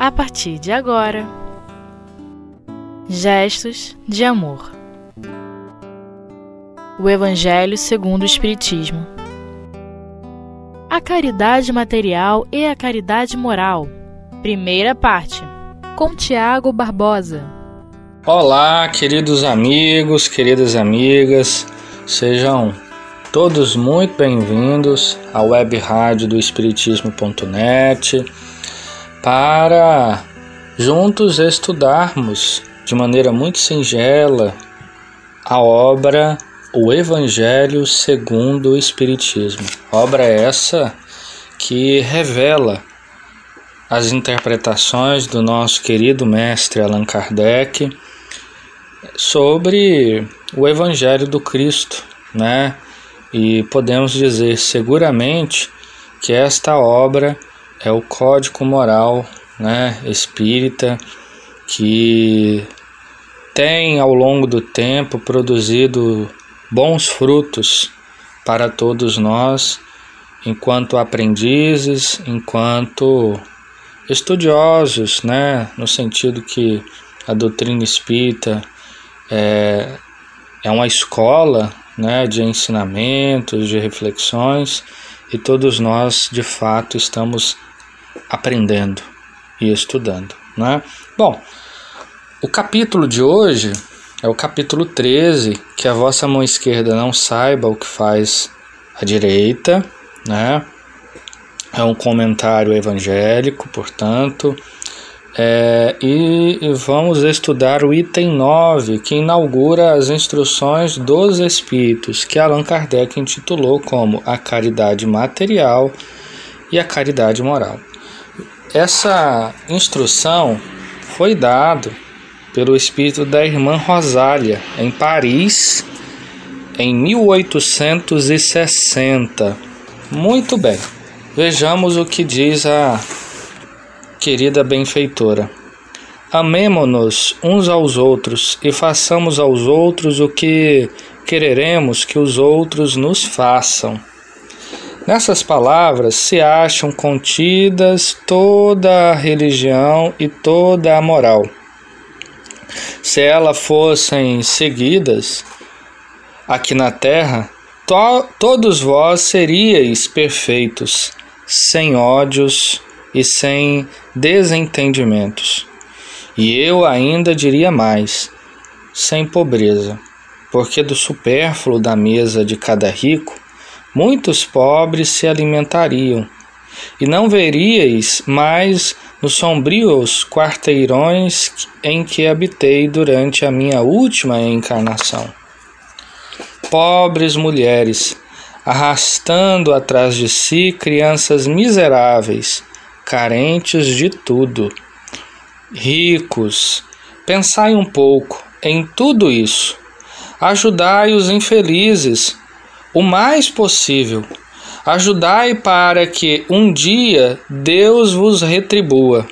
a partir de agora. Gestos de amor. O Evangelho segundo o Espiritismo. A caridade material e a caridade moral. Primeira parte. Com Tiago Barbosa. Olá, queridos amigos, queridas amigas, sejam todos muito bem-vindos à web rádio do Espiritismo.net para juntos estudarmos de maneira muito singela a obra O Evangelho segundo o Espiritismo. Obra essa que revela as interpretações do nosso querido mestre Allan Kardec sobre o Evangelho do Cristo, né? E podemos dizer seguramente que esta obra é o código moral, né, espírita que tem ao longo do tempo produzido bons frutos para todos nós, enquanto aprendizes, enquanto estudiosos, né, no sentido que a doutrina espírita é, é uma escola né, de ensinamentos, de reflexões, e todos nós de fato estamos aprendendo e estudando. Né? Bom, o capítulo de hoje é o capítulo 13, que a vossa mão esquerda não saiba o que faz a direita, né? É um comentário evangélico, portanto, é, e, e vamos estudar o item 9, que inaugura as instruções dos Espíritos, que Allan Kardec intitulou como a caridade material e a caridade moral. Essa instrução foi dada pelo espírito da irmã Rosália, em Paris, em 1860. Muito bem, vejamos o que diz a querida benfeitora. Amemo-nos uns aos outros e façamos aos outros o que quereremos que os outros nos façam. Nessas palavras se acham contidas toda a religião e toda a moral. Se elas fossem seguidas aqui na terra, to todos vós seríeis perfeitos, sem ódios e sem desentendimentos. E eu ainda diria mais: sem pobreza, porque do supérfluo da mesa de cada rico, muitos pobres se alimentariam, e não veríeis mais nos sombrios quarteirões em que habitei durante a minha última encarnação. Pobres mulheres, arrastando atrás de si crianças miseráveis, carentes de tudo. Ricos, pensai um pouco em tudo isso. Ajudai os infelizes o mais possível. Ajudai para que um dia Deus vos retribua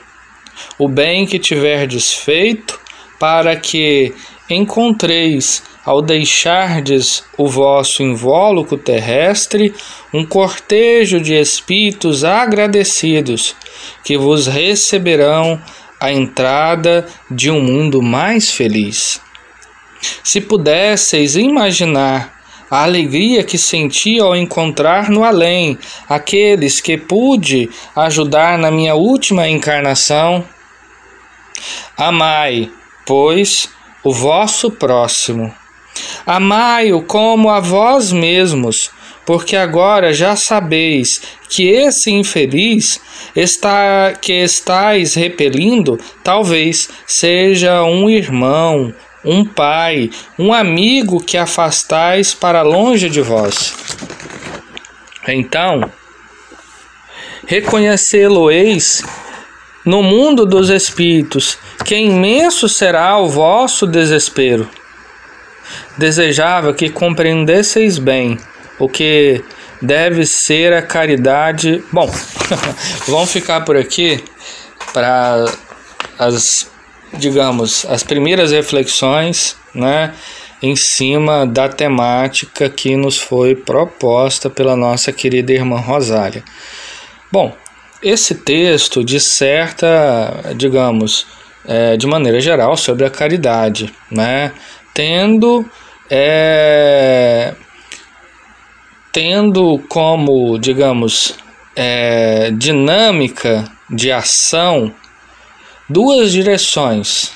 o bem que tiverdes feito, para que encontreis, ao deixardes o vosso invólucro terrestre, um cortejo de espíritos agradecidos que vos receberão a entrada de um mundo mais feliz. Se pudesseis imaginar a alegria que senti ao encontrar no além aqueles que pude ajudar na minha última encarnação, amai, pois, o vosso próximo. Amai-o como a vós mesmos, porque agora já sabeis que esse infeliz está que estáis repelindo, talvez seja um irmão, um pai, um amigo que afastais para longe de vós. Então, reconhecê-lo-eis no mundo dos espíritos, que imenso será o vosso desespero. Desejava que compreendesseis bem o que deve ser a caridade. Bom, vamos ficar por aqui para as, digamos, as primeiras reflexões, né, em cima da temática que nos foi proposta pela nossa querida irmã Rosália. Bom, esse texto disserta, digamos, é, de maneira geral sobre a caridade, né? tendo, é, tendo como, digamos, é, dinâmica de ação duas direções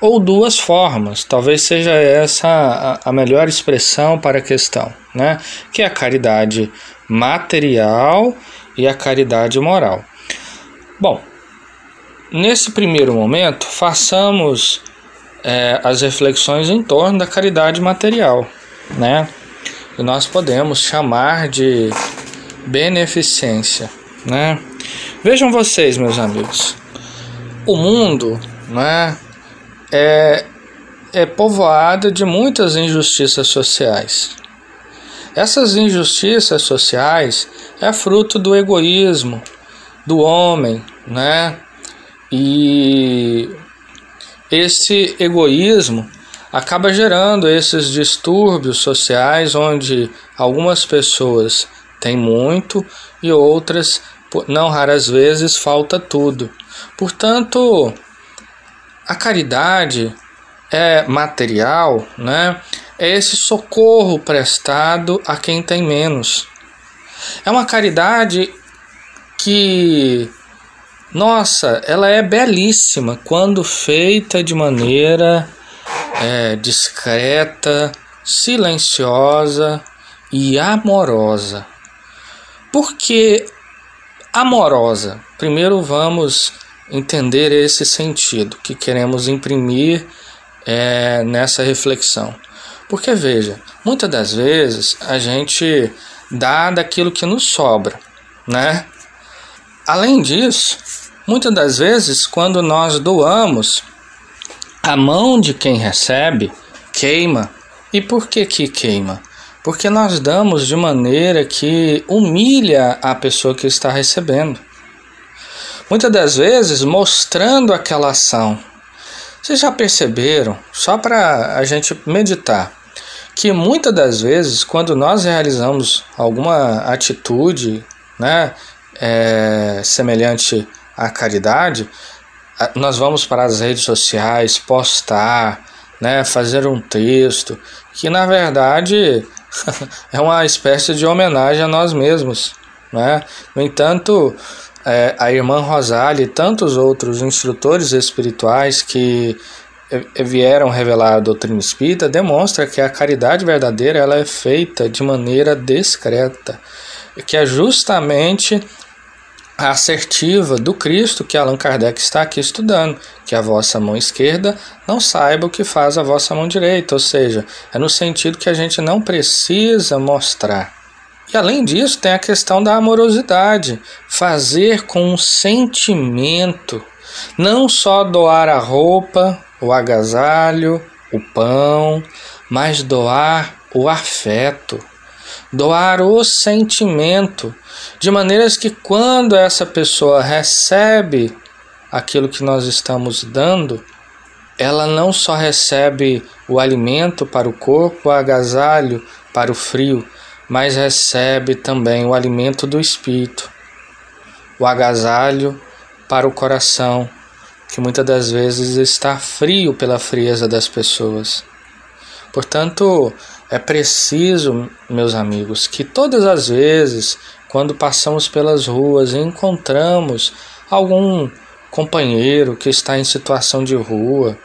ou duas formas, talvez seja essa a, melhor expressão para a questão, né? que é a caridade material e a caridade moral. Bom, nesse primeiro momento, façamos é, as reflexões em torno da caridade material, né? E nós podemos chamar de beneficência, né? Vejam vocês, meus amigos, o mundo, né, é, é povoado de muitas injustiças sociais. Essas injustiças sociais é fruto do egoísmo do homem, né? E esse egoísmo acaba gerando esses distúrbios sociais onde algumas pessoas têm muito e outras, não raras vezes, falta tudo. Portanto, a caridade é material, né? É esse socorro prestado a quem tem menos. É uma caridade que nossa, ela é belíssima quando feita de maneira é, discreta, silenciosa e amorosa. Por que amorosa? Primeiro vamos entender esse sentido que queremos imprimir é, nessa reflexão. Porque veja, muitas das vezes a gente dá daquilo que nos sobra, né? Além disso, muitas das vezes, quando nós doamos, a mão de quem recebe queima. E por que que queima? Porque nós damos de maneira que humilha a pessoa que está recebendo. Muitas das vezes mostrando aquela ação. Vocês já perceberam, só para a gente meditar, que muitas das vezes, quando nós realizamos alguma atitude, né, é, semelhante à caridade, nós vamos para as redes sociais postar, né, fazer um texto que na verdade é uma espécie de homenagem a nós mesmos. Né? No entanto, é, a irmã Rosália e tantos outros instrutores espirituais que vieram revelar a doutrina espírita demonstra que a caridade verdadeira ela é feita de maneira discreta, que é justamente assertiva do Cristo que Allan Kardec está aqui estudando, que a vossa mão esquerda não saiba o que faz a vossa mão direita, ou seja, é no sentido que a gente não precisa mostrar. E além disso, tem a questão da amorosidade, fazer com um sentimento, não só doar a roupa, o agasalho, o pão, mas doar o afeto, doar o sentimento de maneiras que quando essa pessoa recebe aquilo que nós estamos dando, ela não só recebe o alimento para o corpo, o agasalho para o frio, mas recebe também o alimento do espírito, o agasalho para o coração, que muitas das vezes está frio pela frieza das pessoas. Portanto, é preciso, meus amigos, que todas as vezes quando passamos pelas ruas e encontramos algum companheiro que está em situação de rua,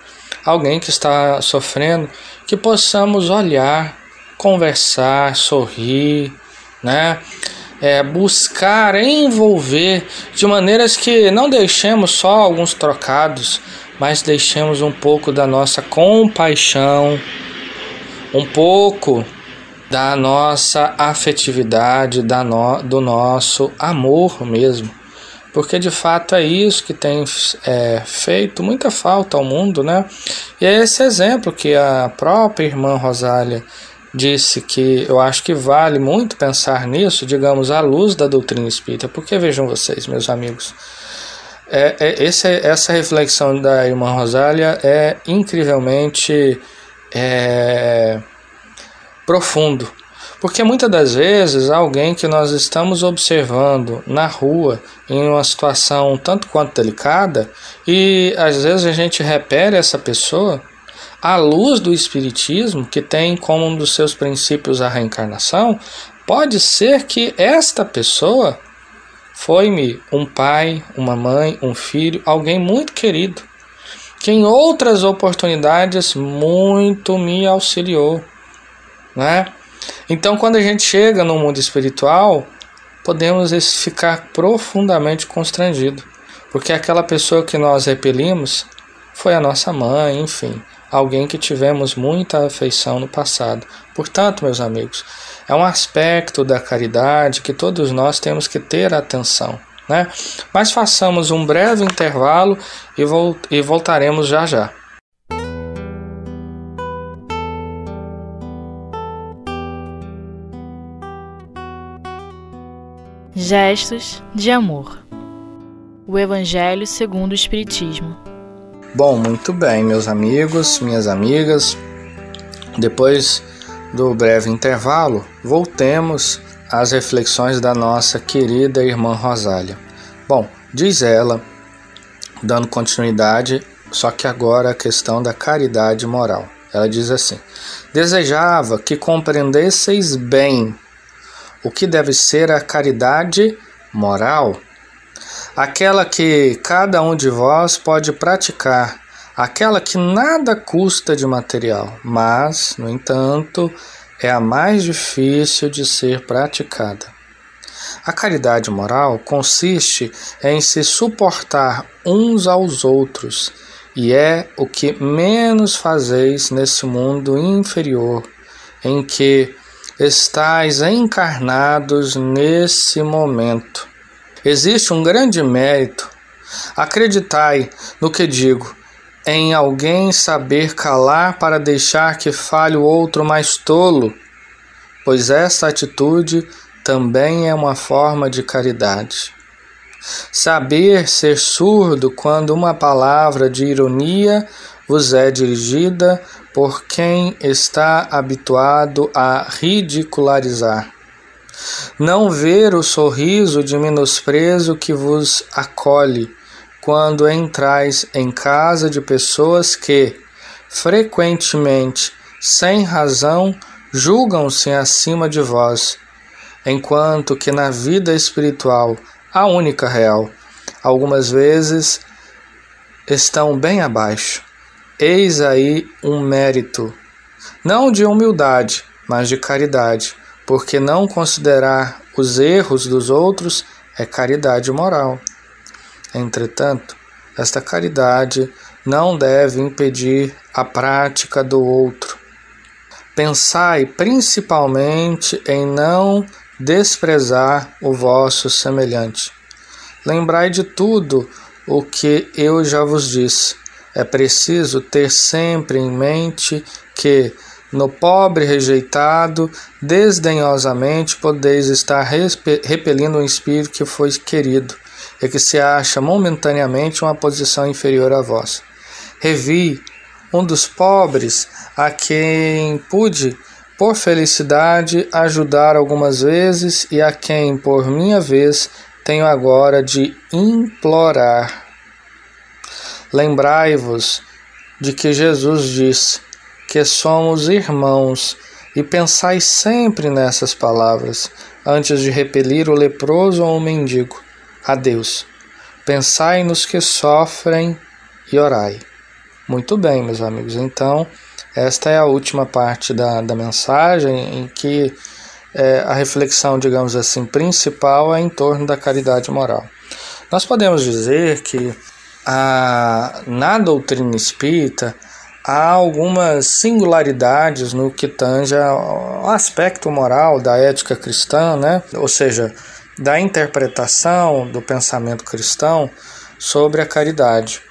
alguém que está sofrendo, que possamos olhar, conversar, sorrir, né? É, buscar envolver de maneiras que não deixemos só alguns trocados, mas deixemos um pouco da nossa compaixão, um pouco da nossa afetividade, da no, do nosso amor mesmo. Porque de fato é isso que tem é, feito muita falta ao mundo, né? E é esse exemplo que a própria irmã Rosália disse que eu acho que vale muito pensar nisso, digamos, à luz da doutrina espírita. Porque vejam vocês, meus amigos, é, é, esse, essa reflexão da irmã Rosália é incrivelmente. É, profundo, Porque muitas das vezes alguém que nós estamos observando na rua em uma situação tanto quanto delicada e às vezes a gente repele essa pessoa à luz do espiritismo, que tem como um dos seus princípios a reencarnação, pode ser que esta pessoa foi-me um pai, uma mãe, um filho, alguém muito querido, que em outras oportunidades muito me auxiliou, né? Então, quando a gente chega no mundo espiritual, podemos ficar profundamente constrangido, porque aquela pessoa que nós repelimos foi a nossa mãe, enfim, alguém que tivemos muita afeição no passado. Portanto, meus amigos, é um aspecto da caridade que todos nós temos que ter atenção. Né? Mas façamos um breve intervalo e, vol e voltaremos já já. Gestos de amor. O Evangelho segundo o Espiritismo. Bom, muito bem, meus amigos, minhas amigas. Depois do breve intervalo, voltemos às reflexões da nossa querida irmã Rosália. Bom, diz ela, dando continuidade, só que agora a questão da caridade moral. Ela diz assim: Desejava que compreendesseis bem o que deve ser a caridade moral aquela que cada um de vós pode praticar, aquela que nada custa de material, mas, no entanto, é a mais difícil de ser praticada. A caridade moral consiste em se suportar uns aos outros e é o que menos fazeis nesse mundo inferior em que estáis encarnados nesse momento. Existe um grande mérito. Acreditai no que digo, em alguém saber calar para deixar que fale o outro mais tolo, pois essa atitude também é uma forma de caridade. Saber ser surdo quando uma palavra de ironia vos é dirigida por quem está habituado a ridicularizar. Não ver o sorriso de menosprezo que vos acolhe quando entrais em casa de pessoas que, frequentemente, sem razão, julgam-se acima de vós, enquanto que na vida espiritual, a única real, algumas vezes estão bem abaixo. Eis aí um mérito, não de humildade, mas de caridade porque não considerar os erros dos outros é caridade moral. Entretanto, esta caridade não deve impedir a prática do outro. Pensai principalmente em não desprezar o vosso semelhante. Lembrai de tudo o que eu já vos disse. É preciso ter sempre em mente que no pobre rejeitado, desdenhosamente podeis estar repelindo um espírito que foi querido e que se acha momentaneamente uma posição inferior a vós. Revi um dos pobres a quem pude, por felicidade, ajudar algumas vezes e a quem, por minha vez, tenho agora de implorar. Lembrai-vos de que Jesus disse: que somos irmãos, e pensai sempre nessas palavras, antes de repelir o leproso ou o mendigo. A Deus. Pensai nos que sofrem e orai. Muito bem, meus amigos. Então, esta é a última parte da, da mensagem em que é, a reflexão, digamos assim, principal é em torno da caridade moral. Nós podemos dizer que a, na doutrina espírita, há algumas singularidades no que tange ao aspecto moral da ética cristã, né? ou seja, da interpretação do pensamento cristão sobre a caridade.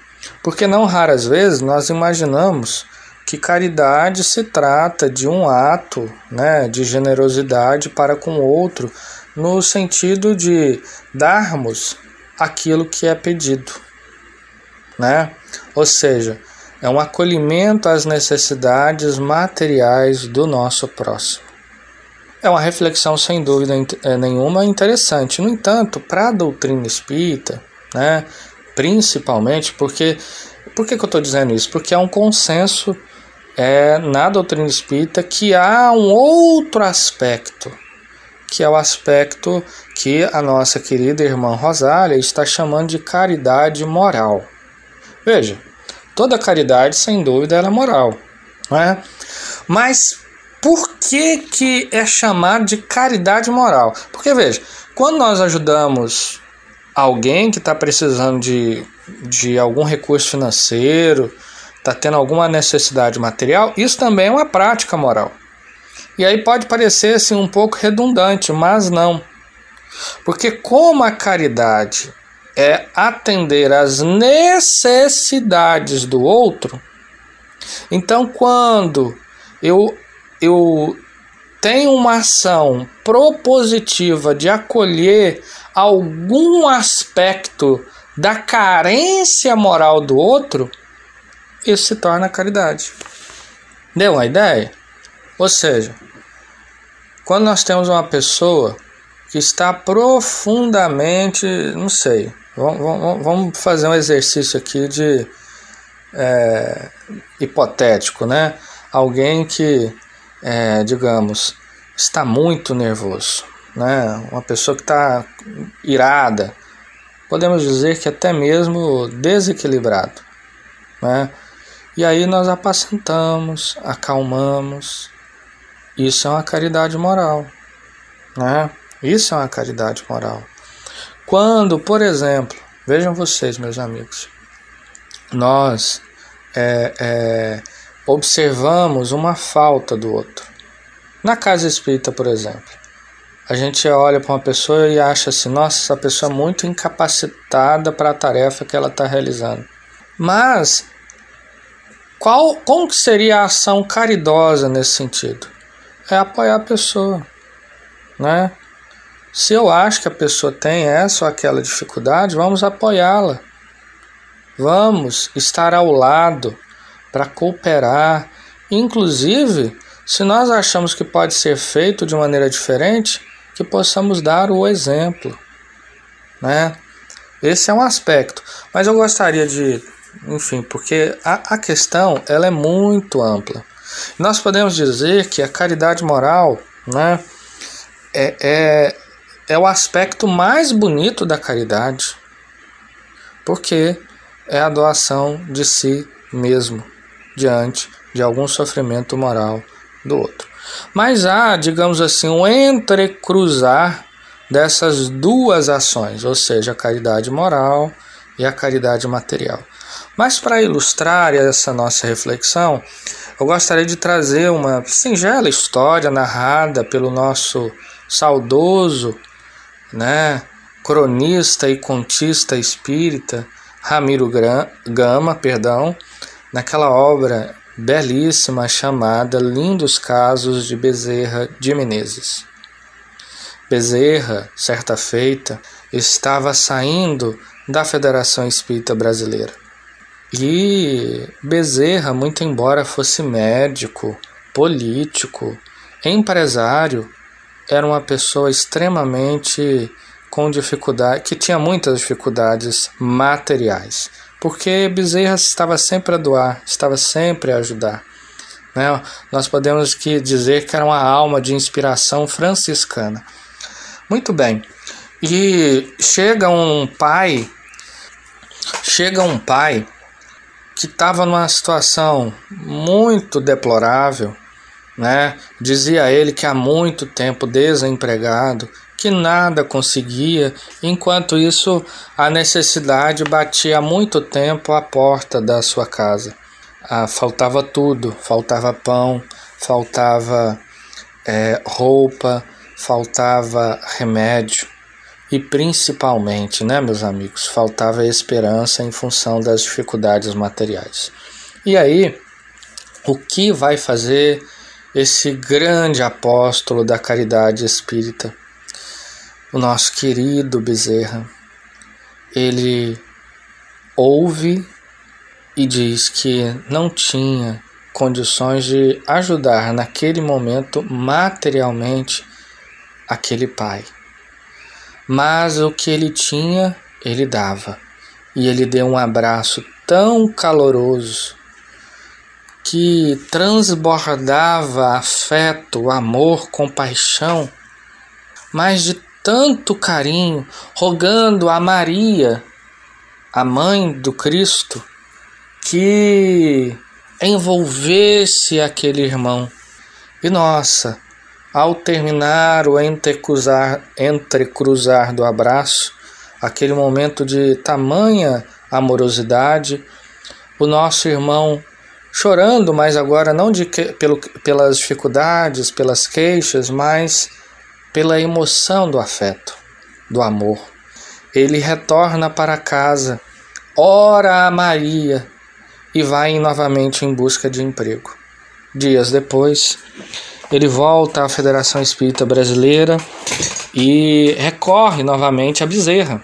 Porque não raras vezes nós imaginamos que caridade se trata de um ato né, de generosidade para com o outro, no sentido de darmos aquilo que é pedido. Né? Ou seja, é um acolhimento às necessidades materiais do nosso próximo. É uma reflexão sem dúvida é, nenhuma interessante. No entanto, para a doutrina espírita, né, principalmente porque. Por que, que eu estou dizendo isso? Porque há um consenso é, na doutrina espírita que há um outro aspecto, que é o aspecto que a nossa querida irmã Rosália está chamando de caridade moral. Veja, toda caridade, sem dúvida, é moral. Não é? Mas por que, que é chamado de caridade moral? Porque, veja, quando nós ajudamos alguém que está precisando de, de algum recurso financeiro, está tendo alguma necessidade material, isso também é uma prática moral. E aí pode parecer assim, um pouco redundante, mas não. Porque como a caridade é atender às necessidades do outro, então quando eu eu tenho uma ação propositiva de acolher algum aspecto da carência moral do outro, isso se torna caridade. Deu uma ideia? Ou seja, quando nós temos uma pessoa que está profundamente, não sei, vamos, vamos fazer um exercício aqui de é, hipotético, né? Alguém que é, digamos, está muito nervoso, né? uma pessoa que está irada, podemos dizer que até mesmo desequilibrado. Né? E aí nós apacentamos, acalmamos. Isso é uma caridade moral. Né? Isso é uma caridade moral. Quando, por exemplo, vejam vocês, meus amigos, nós é, é, observamos uma falta do outro. Na casa espírita, por exemplo, a gente olha para uma pessoa e acha assim: nossa, essa pessoa é muito incapacitada para a tarefa que ela está realizando. Mas, qual, como que seria a ação caridosa nesse sentido? É apoiar a pessoa, né? Se eu acho que a pessoa tem essa ou aquela dificuldade, vamos apoiá-la. Vamos estar ao lado para cooperar. Inclusive, se nós achamos que pode ser feito de maneira diferente, que possamos dar o exemplo. Né? Esse é um aspecto. Mas eu gostaria de, enfim, porque a, a questão ela é muito ampla. Nós podemos dizer que a caridade moral né, é, é, é o aspecto mais bonito da caridade, porque é a doação de si mesmo diante de algum sofrimento moral do outro. Mas há, digamos assim, um entrecruzar dessas duas ações, ou seja, a caridade moral e a caridade material. Mas para ilustrar essa nossa reflexão, eu gostaria de trazer uma singela história narrada pelo nosso saudoso, né, cronista e contista espírita Ramiro Gama, perdão, naquela obra belíssima chamada Lindos Casos de Bezerra de Menezes. Bezerra, certa feita, estava saindo da Federação Espírita Brasileira. E Bezerra, muito embora fosse médico, político, empresário, era uma pessoa extremamente com dificuldade, que tinha muitas dificuldades materiais porque Bezerra estava sempre a doar, estava sempre a ajudar. Né? Nós podemos que dizer que era uma alma de inspiração franciscana. Muito bem. E chega um pai, chega um pai que estava numa situação muito deplorável, né? Dizia ele que há muito tempo desempregado, que nada conseguia, enquanto isso a necessidade batia há muito tempo à porta da sua casa. Ah, faltava tudo, faltava pão, faltava é, roupa, faltava remédio e principalmente, né, meus amigos, faltava esperança em função das dificuldades materiais. E aí, o que vai fazer esse grande apóstolo da caridade espírita? O nosso querido Bezerra, ele ouve e diz que não tinha condições de ajudar naquele momento materialmente aquele pai. Mas o que ele tinha, ele dava. E ele deu um abraço tão caloroso que transbordava afeto, amor, compaixão, mas de tanto carinho, rogando a Maria, a mãe do Cristo, que envolvesse aquele irmão. E nossa, ao terminar o entrecruzar, entrecruzar do abraço, aquele momento de tamanha amorosidade, o nosso irmão chorando, mas agora não de que, pelo, pelas dificuldades, pelas queixas, mas pela emoção do afeto, do amor. Ele retorna para casa, ora a Maria e vai novamente em busca de emprego. Dias depois, ele volta à Federação Espírita Brasileira e recorre novamente a Bezerra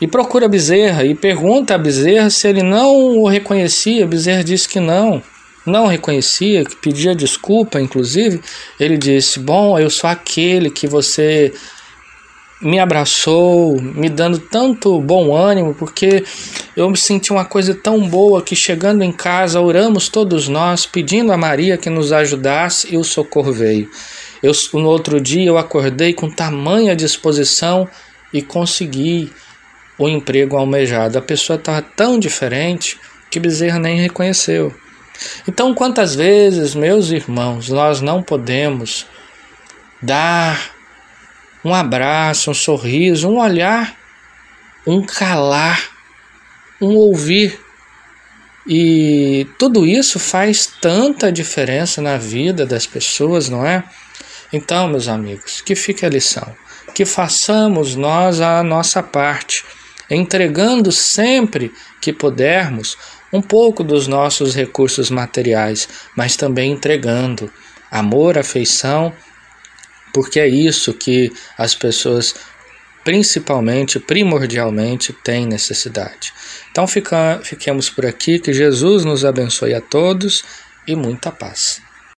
e procura Bezerra e pergunta a Bezerra se ele não o reconhecia. Bezerra disse que não, não reconhecia, que pedia desculpa, inclusive. Ele disse: Bom, eu sou aquele que você me abraçou, me dando tanto bom ânimo, porque eu me senti uma coisa tão boa que chegando em casa oramos todos nós, pedindo a Maria que nos ajudasse e o socorro veio. Eu, no outro dia eu acordei com tamanha disposição e consegui o emprego almejado. A pessoa estava tão diferente que Bezerra nem reconheceu. Então, quantas vezes, meus irmãos, nós não podemos dar um abraço, um sorriso, um olhar, um calar, um ouvir. E tudo isso faz tanta diferença na vida das pessoas, não é? Então, meus amigos, que fique a lição. Que façamos nós a nossa parte entregando sempre que pudermos um pouco dos nossos recursos materiais, mas também entregando amor, afeição, porque é isso que as pessoas principalmente, primordialmente, têm necessidade. Então fica, fiquemos por aqui, que Jesus nos abençoe a todos e muita paz.